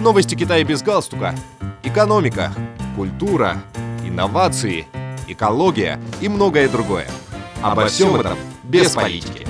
Новости Китая без галстука. Экономика, культура, инновации, экология и многое другое. Обо всем этом без политики.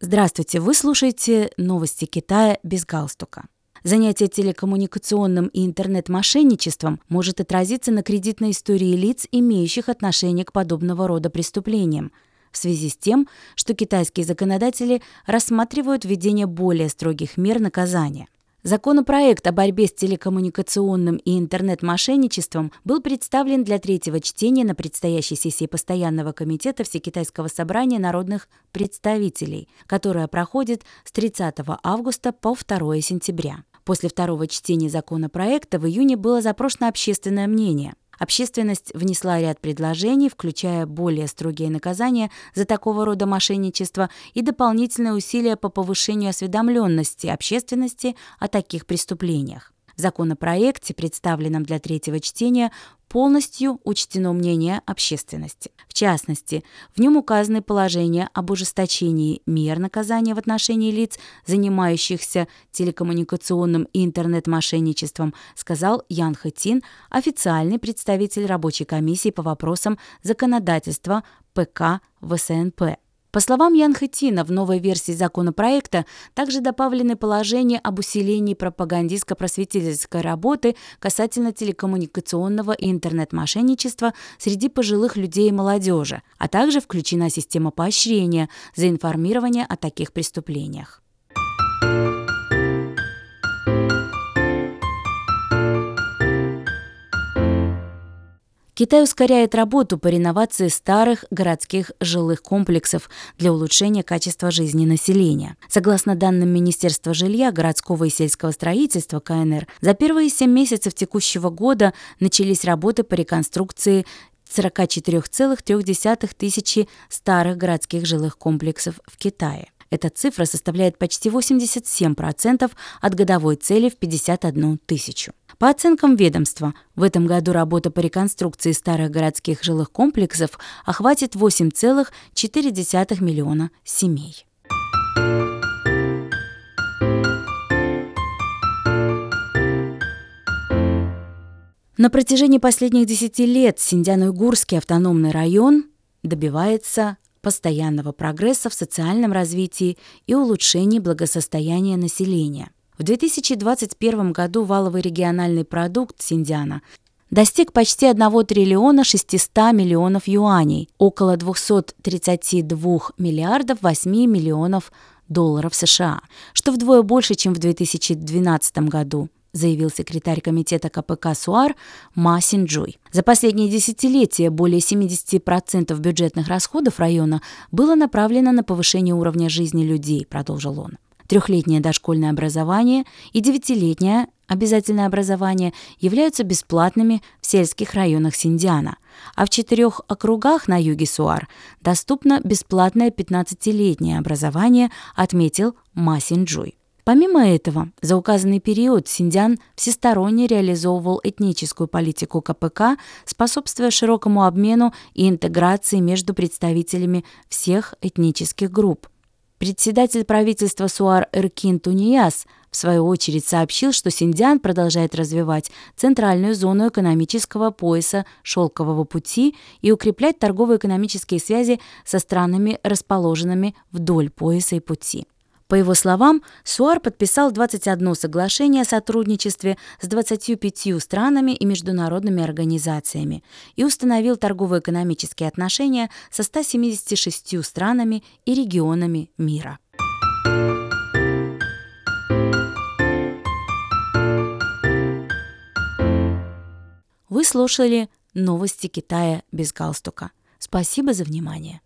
Здравствуйте, вы слушаете новости Китая без галстука. Занятие телекоммуникационным и интернет-мошенничеством может отразиться на кредитной истории лиц, имеющих отношение к подобного рода преступлениям, в связи с тем, что китайские законодатели рассматривают введение более строгих мер наказания. Законопроект о борьбе с телекоммуникационным и интернет-мошенничеством был представлен для третьего чтения на предстоящей сессии Постоянного комитета Всекитайского собрания народных представителей, которая проходит с 30 августа по 2 сентября. После второго чтения законопроекта в июне было запрошено общественное мнение – Общественность внесла ряд предложений, включая более строгие наказания за такого рода мошенничество и дополнительные усилия по повышению осведомленности общественности о таких преступлениях. В законопроекте, представленном для третьего чтения, полностью учтено мнение общественности. В частности, в нем указаны положения об ужесточении мер наказания в отношении лиц, занимающихся телекоммуникационным и интернет-мошенничеством, сказал Ян Хэтин, официальный представитель рабочей комиссии по вопросам законодательства ПК ВСНП. По словам Ян Хэтина, в новой версии законопроекта также добавлены положения об усилении пропагандистско-просветительской работы касательно телекоммуникационного и интернет-мошенничества среди пожилых людей и молодежи, а также включена система поощрения за информирование о таких преступлениях. Китай ускоряет работу по реновации старых городских жилых комплексов для улучшения качества жизни населения. Согласно данным Министерства жилья, городского и сельского строительства КНР, за первые семь месяцев текущего года начались работы по реконструкции 44,3 тысячи старых городских жилых комплексов в Китае. Эта цифра составляет почти 87% от годовой цели в 51 тысячу. По оценкам ведомства, в этом году работа по реконструкции старых городских жилых комплексов охватит 8,4 миллиона семей. На протяжении последних десяти лет Синдяно-Уйгурский автономный район добивается постоянного прогресса в социальном развитии и улучшении благосостояния населения. В 2021 году валовый региональный продукт Синдиана достиг почти 1 триллиона 600 миллионов юаней, около 232 миллиардов 8 миллионов долларов США, что вдвое больше, чем в 2012 году заявил секретарь комитета КПК СУАР Ма Синджуй. За последние десятилетия более 70% бюджетных расходов района было направлено на повышение уровня жизни людей, продолжил он трехлетнее дошкольное образование и девятилетнее обязательное образование являются бесплатными в сельских районах Синдиана, а в четырех округах на юге Суар доступно бесплатное 15-летнее образование, отметил Ма Синджуй. Помимо этого, за указанный период Синдиан всесторонне реализовывал этническую политику КПК, способствуя широкому обмену и интеграции между представителями всех этнических групп. Председатель правительства Суар Эркин Тунияс в свою очередь сообщил, что Синдиан продолжает развивать центральную зону экономического пояса «Шелкового пути» и укреплять торгово-экономические связи со странами, расположенными вдоль пояса и пути. По его словам, СУАР подписал 21 соглашение о сотрудничестве с 25 странами и международными организациями и установил торгово-экономические отношения со 176 странами и регионами мира. Вы слушали новости Китая без галстука. Спасибо за внимание.